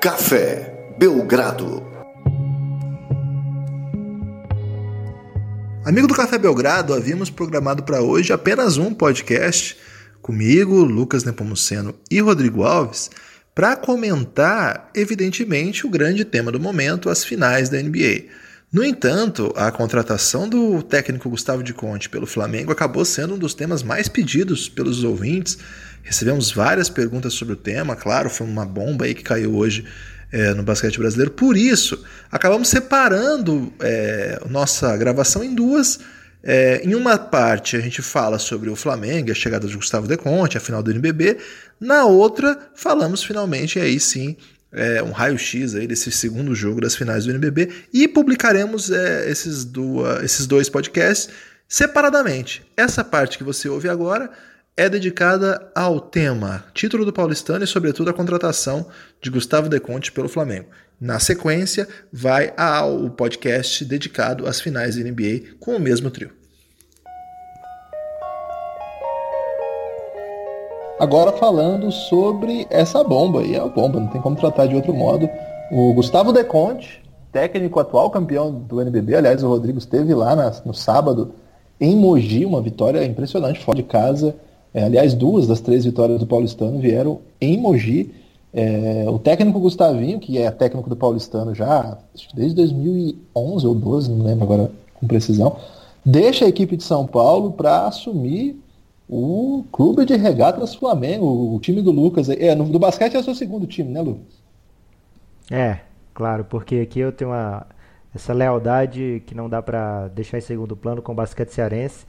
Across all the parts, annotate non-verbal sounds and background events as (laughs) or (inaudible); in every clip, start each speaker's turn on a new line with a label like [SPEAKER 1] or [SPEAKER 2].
[SPEAKER 1] Café Belgrado.
[SPEAKER 2] Amigo do Café Belgrado, havíamos programado para hoje apenas um podcast comigo, Lucas Nepomuceno e Rodrigo Alves para comentar, evidentemente, o grande tema do momento, as finais da NBA. No entanto, a contratação do técnico Gustavo de Conte pelo Flamengo acabou sendo um dos temas mais pedidos pelos ouvintes. Recebemos várias perguntas sobre o tema, claro, foi uma bomba aí que caiu hoje é, no basquete brasileiro. Por isso, acabamos separando é, nossa gravação em duas. É, em uma parte a gente fala sobre o Flamengo, a chegada de Gustavo De Conte, a final do NBB. Na outra, falamos finalmente aí sim é, um raio-x aí desse segundo jogo das finais do NBB e publicaremos é, esses, duas, esses dois podcasts separadamente. Essa parte que você ouve agora é dedicada ao tema título do Paulistano e, sobretudo, a contratação de Gustavo De Conte pelo Flamengo. Na sequência, vai ao podcast dedicado às finais da NBA com o mesmo trio.
[SPEAKER 3] Agora falando sobre essa bomba, e é a bomba, não tem como tratar de outro modo. O Gustavo Deconte, técnico atual campeão do NBB, aliás, o Rodrigo esteve lá na, no sábado em Mogi, uma vitória impressionante fora de casa. É, aliás, duas das três vitórias do Paulistano vieram em Mogi. É, o técnico Gustavinho, que é técnico do Paulistano já desde 2011 ou 12, não lembro agora com precisão, deixa a equipe de São Paulo para assumir o Clube de Regatas Flamengo, o time do Lucas. É, no, do basquete é o seu segundo time, né, Lucas?
[SPEAKER 4] É, claro, porque aqui eu tenho uma, essa lealdade que não dá para deixar em segundo plano com o basquete cearense,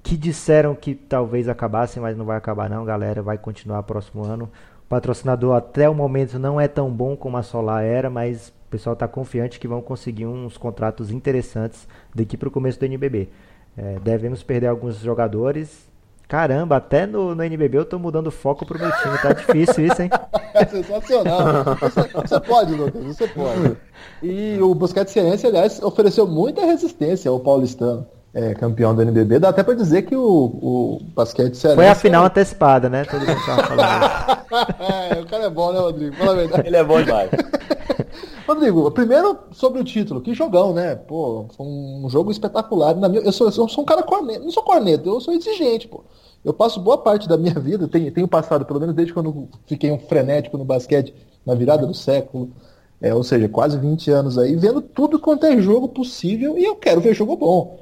[SPEAKER 4] que disseram que talvez acabasse, mas não vai acabar não, galera, vai continuar próximo ano. O patrocinador até o momento não é tão bom como a Solar era, mas o pessoal está confiante que vão conseguir uns contratos interessantes daqui para o começo do NBB. É, devemos perder alguns jogadores, Caramba, até no, no NBB eu tô mudando foco pro meu time, tá difícil isso, hein? (laughs)
[SPEAKER 3] Sensacional. Você, você, pode, Lucas, você pode. E o Busquets Ciência, aliás, ofereceu muita resistência ao paulistano. É, campeão do NBB, dá até pra dizer que o, o basquete
[SPEAKER 4] cearense... Foi a final é... antecipada, né? Todo mundo tava falando (laughs)
[SPEAKER 3] é, o cara é bom, né, Rodrigo? Fala a verdade.
[SPEAKER 5] Ele é bom demais. (laughs)
[SPEAKER 3] Rodrigo, primeiro sobre o título, que jogão, né? Pô, foi um jogo espetacular. Na minha, eu, sou, eu sou um cara corneta, não sou corneta, eu sou exigente, pô. Eu passo boa parte da minha vida, tenho, tenho passado, pelo menos desde quando fiquei um frenético no basquete, na virada do século, é, ou seja, quase 20 anos aí, vendo tudo quanto é jogo possível e eu quero ver jogo bom.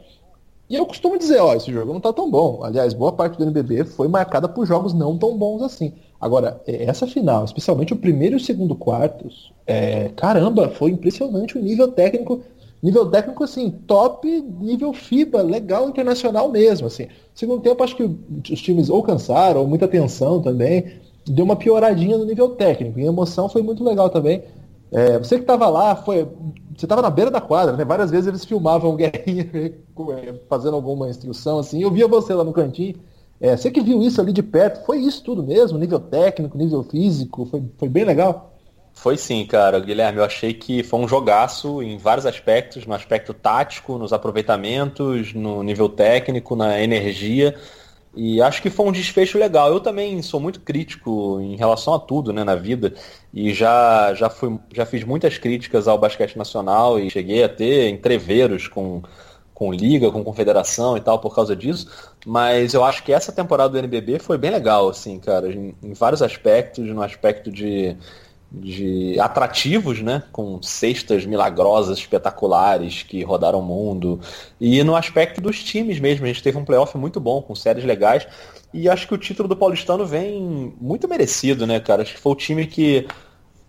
[SPEAKER 3] E eu costumo dizer, ó, esse jogo não tá tão bom. Aliás, boa parte do NBB foi marcada por jogos não tão bons assim. Agora, é, essa final, especialmente o primeiro e o segundo quartos, é, caramba, foi impressionante o nível técnico nível técnico assim, top, nível FIBA, legal, internacional mesmo, assim. Segundo tempo, acho que os times ou cansaram, ou muita tensão também, deu uma pioradinha no nível técnico, e a emoção foi muito legal também. É, você que estava lá, foi, você estava na beira da quadra, né? Várias vezes eles filmavam o Guerrinha (laughs) é, fazendo alguma instrução, assim, eu via você lá no cantinho, é, você que viu isso ali de perto, foi isso tudo mesmo? Nível técnico, nível físico, foi, foi bem legal?
[SPEAKER 5] Foi sim, cara. Guilherme, eu achei que foi um jogaço em vários aspectos, no aspecto tático, nos aproveitamentos, no nível técnico, na energia. E acho que foi um desfecho legal. Eu também sou muito crítico em relação a tudo né, na vida. E já, já, fui, já fiz muitas críticas ao basquete nacional e cheguei a ter entreveros com, com liga, com confederação e tal por causa disso. Mas eu acho que essa temporada do NBB foi bem legal, assim, cara, em, em vários aspectos, no aspecto de de atrativos, né? Com cestas milagrosas, espetaculares que rodaram o mundo. E no aspecto dos times mesmo, a gente teve um playoff muito bom, com séries legais. E acho que o título do Paulistano vem muito merecido, né, cara? Acho que foi o time que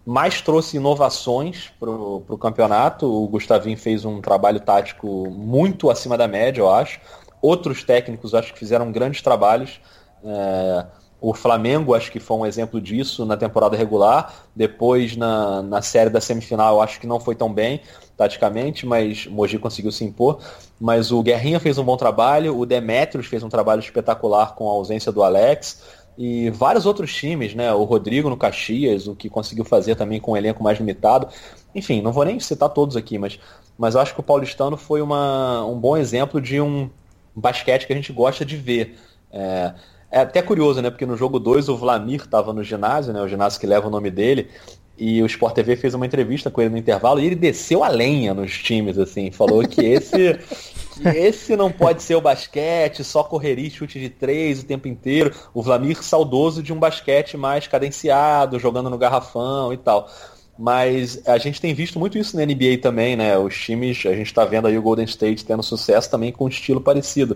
[SPEAKER 5] mais trouxe inovações para o campeonato. O Gustavinho fez um trabalho tático muito acima da média, eu acho. Outros técnicos acho que fizeram grandes trabalhos. É o Flamengo acho que foi um exemplo disso na temporada regular. Depois na, na série da semifinal acho que não foi tão bem taticamente, mas o Mogi conseguiu se impor. Mas o Guerrinha fez um bom trabalho, o Demetrios fez um trabalho espetacular com a ausência do Alex. E vários outros times, né? O Rodrigo no Caxias, o que conseguiu fazer também com um elenco mais limitado. Enfim, não vou nem citar todos aqui, mas, mas acho que o Paulistano foi uma, um bom exemplo de um basquete que a gente gosta de ver. É, é até curioso, né? Porque no jogo 2 o Vlamir estava no ginásio, né? O ginásio que leva o nome dele. E o Sport TV fez uma entrevista com ele no intervalo e ele desceu a lenha nos times, assim, falou que esse (laughs) que esse não pode ser o basquete, só correria e chute de três o tempo inteiro. O Vlamir saudoso de um basquete mais cadenciado, jogando no garrafão e tal. Mas a gente tem visto muito isso na NBA também, né? Os times, a gente está vendo aí o Golden State tendo sucesso também com um estilo parecido.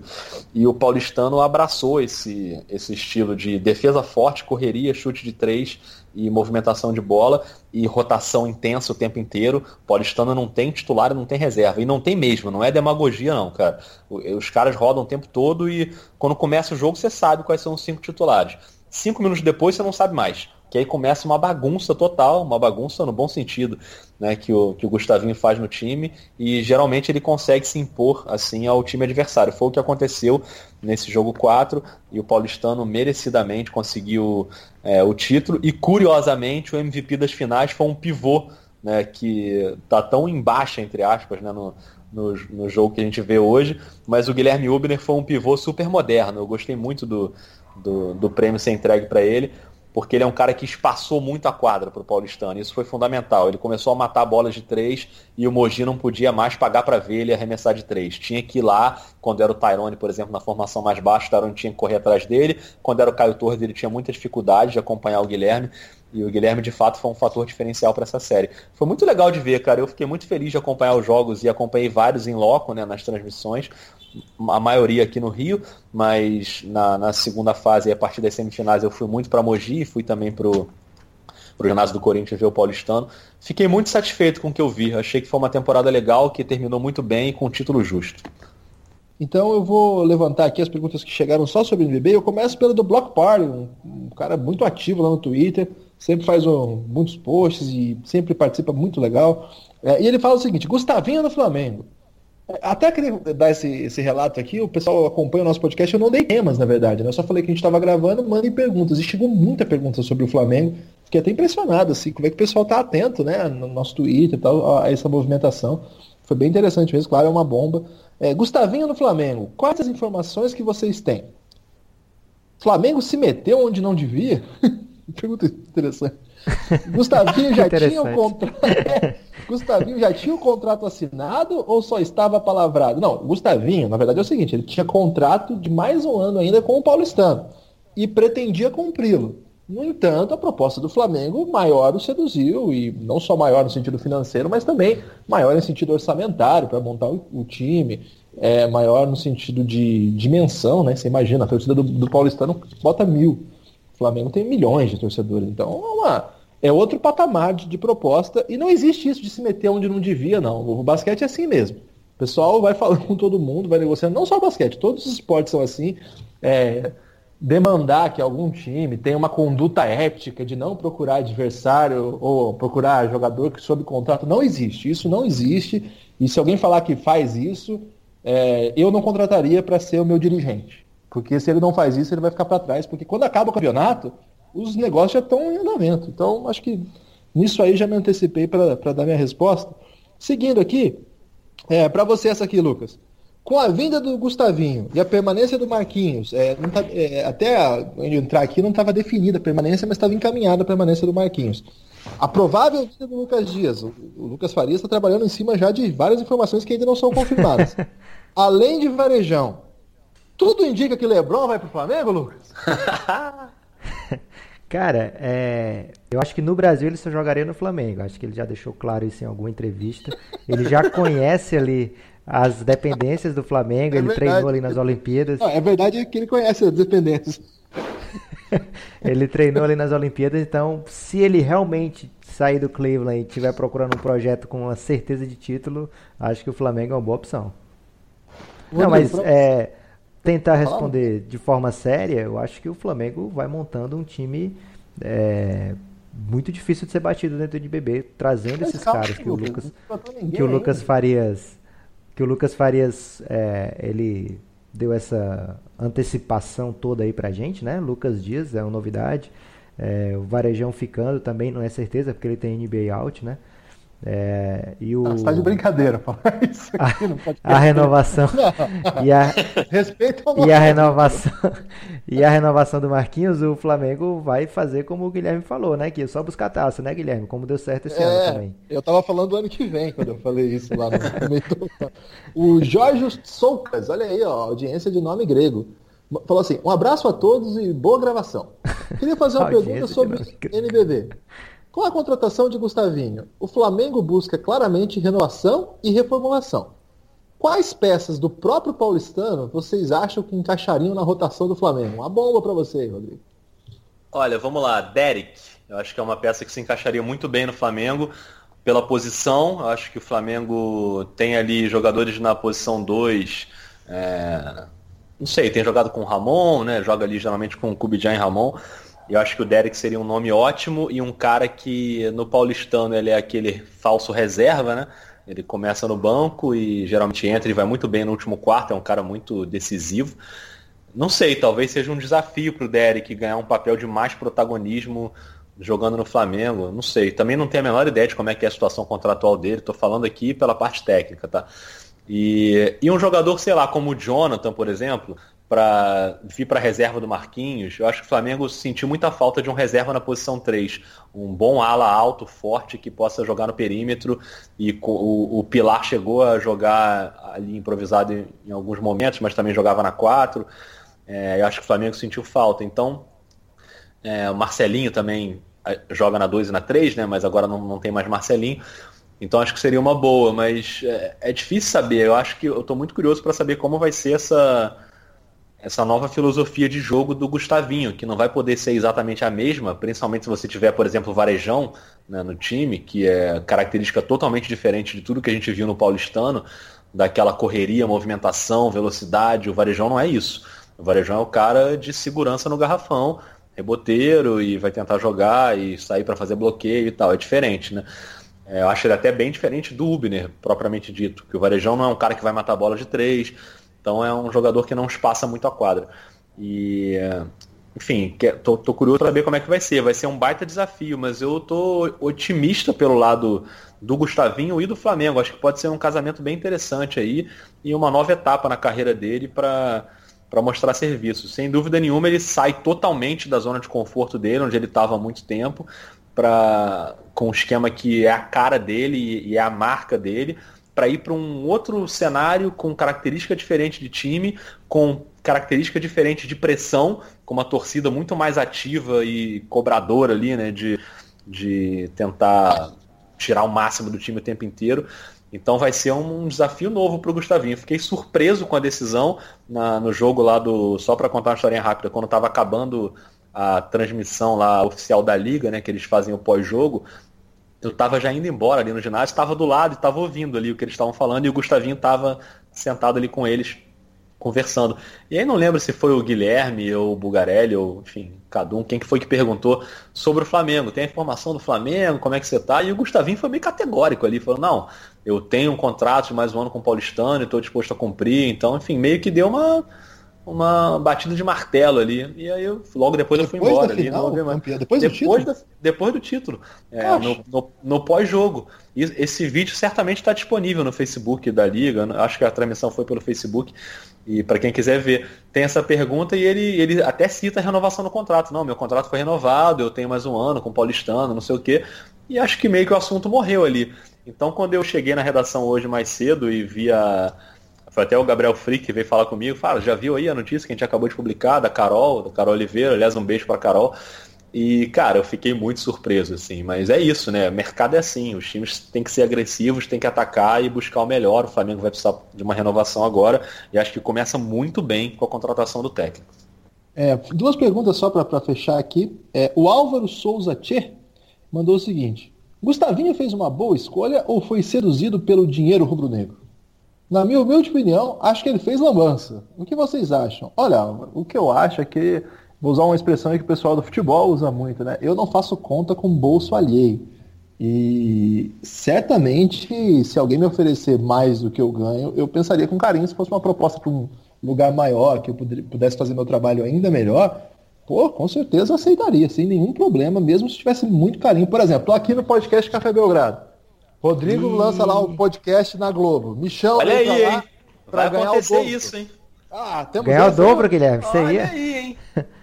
[SPEAKER 5] E o paulistano abraçou esse, esse estilo de defesa forte, correria, chute de três e movimentação de bola e rotação intensa o tempo inteiro. Paulistano não tem titular não tem reserva. E não tem mesmo, não é demagogia não, cara. Os caras rodam o tempo todo e quando começa o jogo você sabe quais são os cinco titulares. Cinco minutos depois você não sabe mais que aí começa uma bagunça total, uma bagunça no bom sentido, né, que o, que o Gustavinho faz no time e geralmente ele consegue se impor assim ao time adversário. Foi o que aconteceu nesse jogo 4 e o paulistano merecidamente conseguiu é, o título e curiosamente o MVP das finais foi um pivô, né, que tá tão embaixo entre aspas, né, no, no, no, jogo que a gente vê hoje, mas o Guilherme Ubner foi um pivô super moderno. Eu gostei muito do, do, do prêmio ser entregue para ele porque ele é um cara que espaçou muito a quadra para o Paulistano. Isso foi fundamental. Ele começou a matar bolas de três e o Mogi não podia mais pagar para ver ele arremessar de três. Tinha que ir lá, quando era o Tyrone, por exemplo, na formação mais baixa, o Tyrone tinha que correr atrás dele. Quando era o Caio Torres, ele tinha muita dificuldade de acompanhar o Guilherme. E o Guilherme, de fato, foi um fator diferencial para essa série. Foi muito legal de ver, cara. Eu fiquei muito feliz de acompanhar os jogos e acompanhei vários em loco né, nas transmissões a maioria aqui no Rio, mas na, na segunda fase, a partir das semifinais, eu fui muito para Mogi e fui também pro pro ginásio do Corinthians ver o Paulistano. Fiquei muito satisfeito com o que eu vi. Achei que foi uma temporada legal, que terminou muito bem e com um título justo.
[SPEAKER 3] Então eu vou levantar aqui as perguntas que chegaram só sobre o NBB. Eu começo pelo do Block Party, um, um cara muito ativo lá no Twitter, sempre faz um, muitos posts e sempre participa muito legal. É, e ele fala o seguinte: Gustavinho no Flamengo. Até queria dar esse, esse relato aqui, o pessoal acompanha o nosso podcast, eu não dei temas, na verdade, né? Eu só falei que a gente estava gravando, mandem perguntas. E chegou muita pergunta sobre o Flamengo. Fiquei até impressionado, assim, como é que o pessoal tá atento, né? No nosso Twitter e tal, a essa movimentação. Foi bem interessante mesmo, claro, é uma bomba. É, Gustavinho no Flamengo, quais as informações que vocês têm? Flamengo se meteu onde não devia? (laughs) (laughs) Pergunta interessante. Gustavinho (laughs) já tinha o contrato. (laughs) Gustavinho já tinha o contrato assinado ou só estava palavrado? Não, Gustavinho, na verdade é o seguinte, ele tinha contrato de mais um ano ainda com o Paulistano e pretendia cumpri-lo. No entanto, a proposta do Flamengo maior o seduziu, e não só maior no sentido financeiro, mas também maior no sentido orçamentário, para montar o, o, time, é, maior no sentido de dimensão, né? Você imagina, a torcida do, do Paulistano bota mil. O Flamengo tem milhões de torcedores. Então, é é outro patamar de, de, proposta e não existe isso de se meter onde não devia, não. O basquete é assim mesmo. O pessoal vai falando com todo mundo, vai negociando, não só o basquete, todos os esportes são assim. É, demandar que algum time tenha uma conduta ética de não procurar adversário ou procurar jogador que sob contrato, não existe. Isso não existe. E se alguém falar que faz isso, é, eu não contrataria para ser o meu dirigente. Porque se ele não faz isso, ele vai ficar para trás. Porque quando acaba o campeonato, os negócios já estão em andamento. Então, acho que nisso aí já me antecipei para dar minha resposta. Seguindo aqui, é, para você essa aqui, Lucas. Com a vinda do Gustavinho e a permanência do Marquinhos, é, tá, é, até a, entrar aqui não estava definida a permanência, mas estava encaminhada a permanência do Marquinhos. A provável vinda do Lucas Dias. O, o Lucas Farias está trabalhando em cima já de várias informações que ainda não são confirmadas. (laughs) Além de Varejão, tudo indica que Lebron vai para o Flamengo, Lucas? (laughs)
[SPEAKER 4] Cara, é... eu acho que no Brasil ele só jogaria no Flamengo. Acho que ele já deixou claro isso em alguma entrevista. Ele já (laughs) conhece ali as dependências do Flamengo, é ele verdade. treinou ali nas Olimpíadas.
[SPEAKER 3] Não, é verdade que ele conhece as dependências. (laughs)
[SPEAKER 4] ele treinou ali nas Olimpíadas, então se ele realmente sair do Cleveland e estiver procurando um projeto com uma certeza de título, acho que o Flamengo é uma boa opção. Não, mas é, tentar responder de forma séria, eu acho que o Flamengo vai montando um time é, muito difícil de ser batido dentro de BB, trazendo Mas esses calma, caras que o Lucas, que o Lucas Farias, que o Lucas Farias, é, ele deu essa antecipação toda aí pra gente, né? Lucas Dias é uma novidade. É, o Varejão ficando também não é certeza, porque ele tem NBA out, né? É, e o...
[SPEAKER 3] Ah, tá de brincadeira falar
[SPEAKER 4] isso aqui a, no A renovação. e a, Respeito e a renovação. e a renovação do Marquinhos, o Flamengo vai fazer como o Guilherme falou, né? Que é só buscar taça, né, Guilherme? Como deu certo esse é, ano também.
[SPEAKER 3] Eu tava falando do ano que vem, quando eu falei isso lá no O Jorge Soucas, olha aí, ó, audiência de nome grego. Falou assim: um abraço a todos e boa gravação. Queria fazer uma (laughs) pergunta sobre NBB. Com a contratação de Gustavinho, o Flamengo busca claramente renovação e reformulação. Quais peças do próprio paulistano vocês acham que encaixariam na rotação do Flamengo? Uma bomba para você, Rodrigo.
[SPEAKER 5] Olha, vamos lá. Derek. Eu acho que é uma peça que se encaixaria muito bem no Flamengo. Pela posição, eu acho que o Flamengo tem ali jogadores na posição 2. É... Não sei, tem jogado com o Ramon, né? Joga ali geralmente com o Kubijan e Ramon. Eu acho que o Derek seria um nome ótimo e um cara que no paulistano ele é aquele falso reserva, né? Ele começa no banco e geralmente entra e vai muito bem no último quarto, é um cara muito decisivo. Não sei, talvez seja um desafio para o Derek ganhar um papel de mais protagonismo jogando no Flamengo. Não sei, também não tenho a menor ideia de como é que é a situação contratual dele. Estou falando aqui pela parte técnica, tá? E, e um jogador, sei lá, como o Jonathan, por exemplo, para vir para a reserva do Marquinhos, eu acho que o Flamengo sentiu muita falta de um reserva na posição 3. Um bom ala alto, forte, que possa jogar no perímetro. E o, o Pilar chegou a jogar ali improvisado em, em, alguns momentos, mas também jogava na 4. É, eu acho que o Flamengo sentiu falta. Então, é, o Marcelinho também é, joga na 2 e na 3, né? mas agora não, não tem mais Marcelinho. Então acho que seria uma boa, mas é, é difícil saber. Eu acho que eu estou muito curioso para saber como vai ser essa essa nova filosofia de jogo do Gustavinho, que não vai poder ser exatamente a mesma, principalmente se você tiver, por exemplo, o Varejão né, no time, que é característica totalmente diferente de tudo que a gente viu no paulistano, daquela correria, movimentação, velocidade. O Varejão não é isso. O Varejão é o cara de segurança no garrafão, reboteiro e vai tentar jogar e sair para fazer bloqueio e tal. É diferente, né? É, eu acho ele até bem diferente do Ubner, propriamente dito, que o Varejão não é um cara que vai matar a bola de três, então é um jogador que não espaça muito a quadra. E, enfim, tô, tô curioso para saber como é que vai ser. Vai ser um baita desafio, mas eu tô otimista pelo lado do Gustavinho e do Flamengo. Acho que pode ser um casamento bem interessante aí e uma nova etapa na carreira dele para para mostrar serviço. Sem dúvida nenhuma, ele sai totalmente da zona de conforto dele, onde ele estava há muito tempo, para com um esquema que é a cara dele e é a marca dele, para ir para um outro cenário com característica diferente de time, com característica diferente de pressão, com uma torcida muito mais ativa e cobradora ali, né, de, de tentar tirar o máximo do time o tempo inteiro. Então vai ser um desafio novo para o Gustavinho. Fiquei surpreso com a decisão na, no jogo lá do. Só para contar uma historinha rápida, quando estava acabando a transmissão lá oficial da liga, né, que eles fazem o pós-jogo, eu estava já indo embora ali no ginásio, estava do lado e estava ouvindo ali o que eles estavam falando e o Gustavinho estava sentado ali com eles conversando. E aí não lembro se foi o Guilherme ou o Bugarelli ou, enfim, Cadum, quem que foi que perguntou sobre o Flamengo. Tem a informação do Flamengo, como é que você tá? E o Gustavinho foi meio categórico ali, falou, não, eu tenho um contrato de mais um ano com o Paulistano e estou disposto a cumprir. Então, enfim, meio que deu uma uma batida de martelo ali. E aí eu, logo depois, depois eu fui embora. Final, ali, não, depois, depois, do título? Da, depois do título. É, no, no, no pós-jogo. Esse vídeo certamente está disponível no Facebook da Liga. Acho que a transmissão foi pelo Facebook. E para quem quiser ver, tem essa pergunta e ele, ele até cita a renovação do contrato. Não, meu contrato foi renovado, eu tenho mais um ano com o Paulistano, não sei o quê. E acho que meio que o assunto morreu ali. Então quando eu cheguei na redação hoje mais cedo e vi a foi até o Gabriel Frick que veio falar comigo, fala, já viu aí a notícia que a gente acabou de publicar da Carol, da Carol Oliveira, aliás, um beijo pra Carol. E, cara, eu fiquei muito surpreso, assim, mas é isso, né? O mercado é assim, os times têm que ser agressivos, têm que atacar e buscar o melhor. O Flamengo vai precisar de uma renovação agora e acho que começa muito bem com a contratação do técnico.
[SPEAKER 3] É, duas perguntas só para fechar aqui. É, o Álvaro Souza Tchê mandou o seguinte: Gustavinho fez uma boa escolha ou foi seduzido pelo dinheiro rubro-negro? Na minha humilde opinião, acho que ele fez lambança. O que vocês acham? Olha, o que eu acho é que, vou usar uma expressão que o pessoal do futebol usa muito, né? Eu não faço conta com bolso alheio. E certamente, se alguém me oferecer mais do que eu ganho, eu pensaria com carinho se fosse uma proposta para um lugar maior, que eu pudesse fazer meu trabalho ainda melhor. Pô, com certeza aceitaria, sem nenhum problema, mesmo se tivesse muito carinho. Por exemplo, aqui no podcast Café Belgrado. Rodrigo lança lá o podcast na Globo. Me chama
[SPEAKER 5] Olha aí,
[SPEAKER 3] lá
[SPEAKER 5] hein?
[SPEAKER 3] pra
[SPEAKER 5] Vai
[SPEAKER 3] ganhar o
[SPEAKER 5] acontecer isso, hein?
[SPEAKER 3] Ah, temos
[SPEAKER 4] Ganhar o dobro, Guilherme. Isso aí
[SPEAKER 5] Olha
[SPEAKER 4] é.
[SPEAKER 5] aí, hein? (laughs)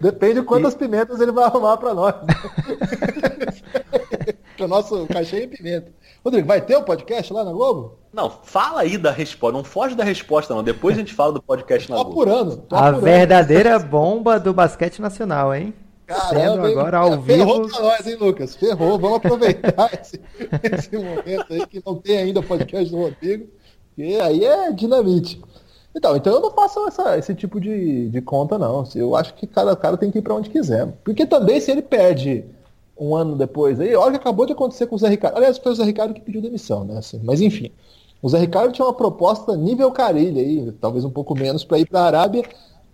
[SPEAKER 3] Depende de quantas pimentas ele vai arrumar pra nós. (laughs) Porque o nosso cachê é em pimenta. Rodrigo, vai ter o podcast lá na Globo?
[SPEAKER 5] Não, fala aí da resposta. Não foge da resposta, não. Depois a gente fala do podcast
[SPEAKER 3] Tô
[SPEAKER 5] na Globo.
[SPEAKER 3] apurando. Tô
[SPEAKER 4] A
[SPEAKER 3] apurando.
[SPEAKER 4] verdadeira bomba do basquete nacional, hein?
[SPEAKER 3] Caramba,
[SPEAKER 4] agora ao
[SPEAKER 3] Ferrou
[SPEAKER 4] vivo.
[SPEAKER 3] pra nós, hein, Lucas? Ferrou. Vamos aproveitar (laughs) esse, esse momento aí que não tem ainda podcast do Rodrigo. E aí é dinamite. Então, então eu não faço essa- esse tipo de, de conta, não. Eu acho que cada cara tem que ir pra onde quiser. Porque também, se ele perde um ano depois aí, olha o que acabou de acontecer com o Zé Ricardo. Aliás, foi o Zé Ricardo que pediu demissão, né? Assim, mas enfim. O Zé Ricardo tinha uma proposta nível Carilha aí, talvez um pouco menos, para ir para a Arábia.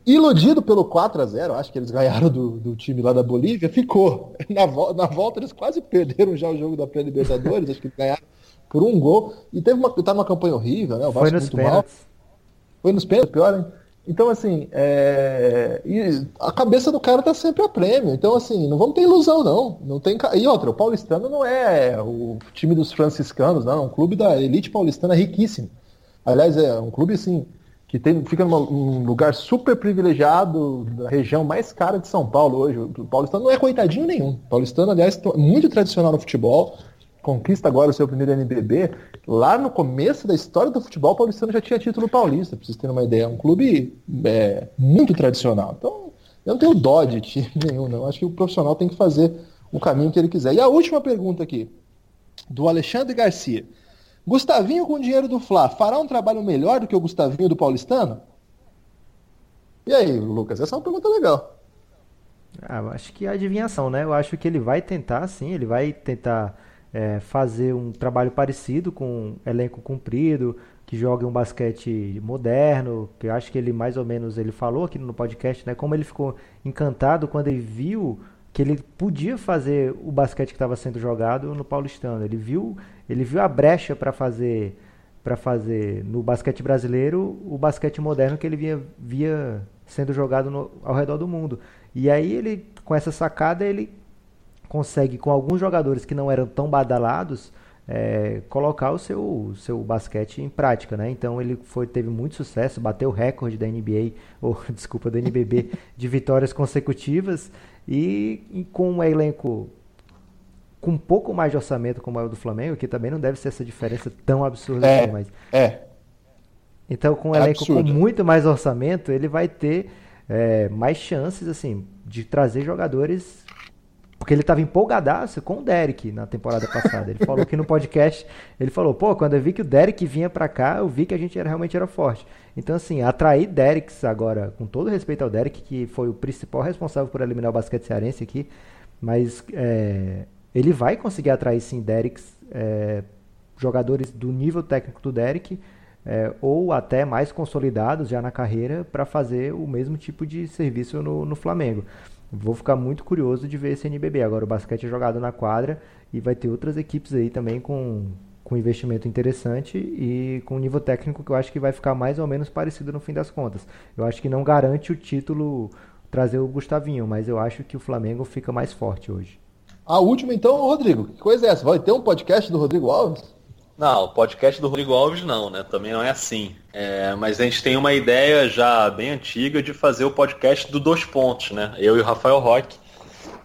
[SPEAKER 3] Iludido pelo 4 a 0 acho que eles ganharam do, do time lá da Bolívia, ficou. Na, vo- na volta eles quase perderam já o jogo da pré-libertadores, acho que ganharam por um gol. E teve uma, tá numa campanha horrível, né? O
[SPEAKER 4] Foi
[SPEAKER 3] Vasco
[SPEAKER 4] nos
[SPEAKER 3] muito mal. Foi nos pênaltis, pior, hein? Então, assim, é... a cabeça do cara tá sempre a prêmio. Então, assim, não vamos ter ilusão, não. não tem... E outra, o paulistano não é o time dos franciscanos, não. É um clube da elite paulistana riquíssimo. Aliás, é um clube, assim, que tem, fica numa- num lugar super privilegiado da região mais cara de São Paulo hoje. O paulistano não é coitadinho nenhum. O paulistano, aliás, é muito tradicional no futebol conquista agora o seu primeiro NBB. Lá no começo da história do futebol, o Paulistano já tinha título paulista, pra vocês terem uma ideia. É um clube é, muito tradicional. Então, eu não tenho dó de time (laughs) nenhum, não. Acho que o profissional tem que fazer o caminho que ele quiser. E a última pergunta aqui, do Alexandre Garcia. Gustavinho com dinheiro do Fla fará um trabalho melhor do que o Gustavinho do Paulistano? E aí, Lucas? Essa é uma pergunta legal.
[SPEAKER 4] Ah, eu acho que é adivinhação, né? Eu acho que ele vai tentar, sim, ele vai tentar é, fazer um trabalho parecido com um elenco comprido, que jogue um basquete moderno, que eu acho que ele mais ou menos, ele falou aqui no podcast, né? Como ele ficou encantado quando ele viu que ele podia fazer o basquete que estava sendo jogado no Paulistano. Ele viu, ele viu a brecha para fazer para fazer no basquete brasileiro o basquete moderno que ele via, via sendo jogado no- ao redor do mundo. E aí ele, com essa sacada, ele consegue, com alguns jogadores que não eram tão badalados, é, colocar o seu, seu basquete em prática, né? Então ele foi, teve muito sucesso, bateu o recorde da NBA, (laughs) ou desculpa, do NBB, de vitórias consecutivas e, e com um elenco com um pouco mais de orçamento como é o do Flamengo, que também não deve ser essa diferença tão absurda
[SPEAKER 3] É,
[SPEAKER 4] assim, mas
[SPEAKER 3] é.
[SPEAKER 4] então, com um
[SPEAKER 3] É
[SPEAKER 4] elenco com
[SPEAKER 3] absurdo.
[SPEAKER 4] muito mais orçamento, ele vai ter é, mais chances, assim, de trazer jogadores. Porque ele estava empolgadaço com o Derek na temporada passada. Ele falou aqui no podcast, ele falou, pô, quando eu vi que o Derek vinha pra cá, eu vi que a gente era, realmente era forte. Então, assim, atrair Dereks agora, com todo respeito ao Derek, que foi o principal responsável por eliminar o basquete cearense aqui, mas é, ele vai conseguir atrair sim Dereks, é, jogadores do nível técnico do Derek, é, ou até mais consolidados já na carreira para fazer o mesmo tipo de serviço no, no Flamengo. Vou ficar muito curioso de ver esse NBB. Agora o basquete é jogado na quadra e vai ter outras equipes aí também com, com investimento interessante e com nível técnico que eu acho que vai ficar mais ou menos parecido no fim das contas. Eu acho que não garante o título trazer o Gustavinho, mas eu acho que o Flamengo fica mais forte hoje.
[SPEAKER 3] A última, então, Rodrigo. Que coisa é essa? Vai ter um podcast do Rodrigo Alves?
[SPEAKER 5] Não, o podcast do Rodrigo Alves não, né? Também não é assim. É, mas a gente tem uma ideia já bem antiga de fazer o podcast do Dois Pontos, né? Eu e o Rafael Roque.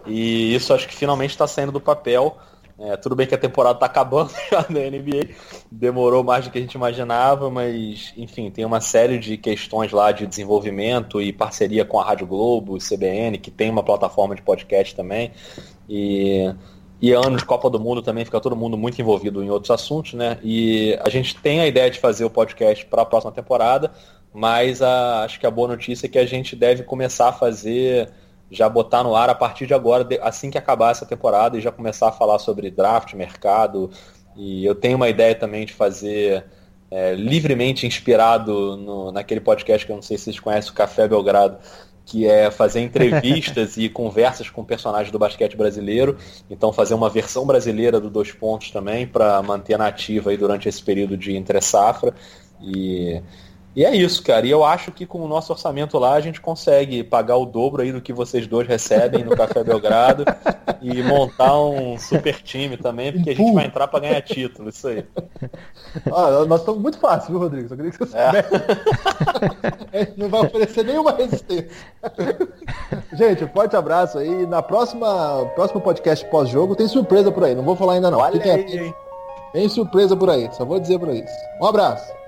[SPEAKER 5] E isso acho que finalmente está saindo do papel. É, tudo bem que a temporada está acabando (laughs) já na NBA. Demorou mais do que a gente imaginava, mas enfim, tem uma série de questões lá de desenvolvimento e parceria com a Rádio Globo, CBN, que tem uma plataforma de podcast também. E e ano de Copa do Mundo também fica todo mundo muito envolvido em outros assuntos, né? E a gente tem a ideia de fazer o podcast para a próxima temporada, mas a- acho que a boa notícia é que a gente deve começar a fazer, já botar no ar a partir de agora, assim que acabar essa temporada, e já começar a falar sobre draft, mercado. E eu tenho uma ideia também de fazer é, livremente inspirado no- naquele podcast que eu não sei se vocês conhecem, o Café Belgrado, que é fazer entrevistas (laughs) e conversas com personagens do basquete brasileiro. Então fazer uma versão brasileira do Dois Pontos também para manter na ativa aí durante esse período de entre safra. E, E é isso, cara. E eu acho que com o nosso orçamento lá a gente consegue pagar o dobro aí do que vocês dois recebem no Café Belgrado (laughs) e montar um super time também, porque a gente vai entrar para ganhar título, isso aí. (laughs)
[SPEAKER 3] Ah, nós estamos muito fácil, viu, Rodrigo? Só queria que você é. (laughs) não vai oferecer nenhuma resistência. gente, um forte abraço aí. Na próxima próximo podcast pós-jogo tem surpresa por aí. Não vou falar ainda não.
[SPEAKER 5] Olha aí?
[SPEAKER 3] Tem surpresa por aí, só vou dizer por isso. Um abraço.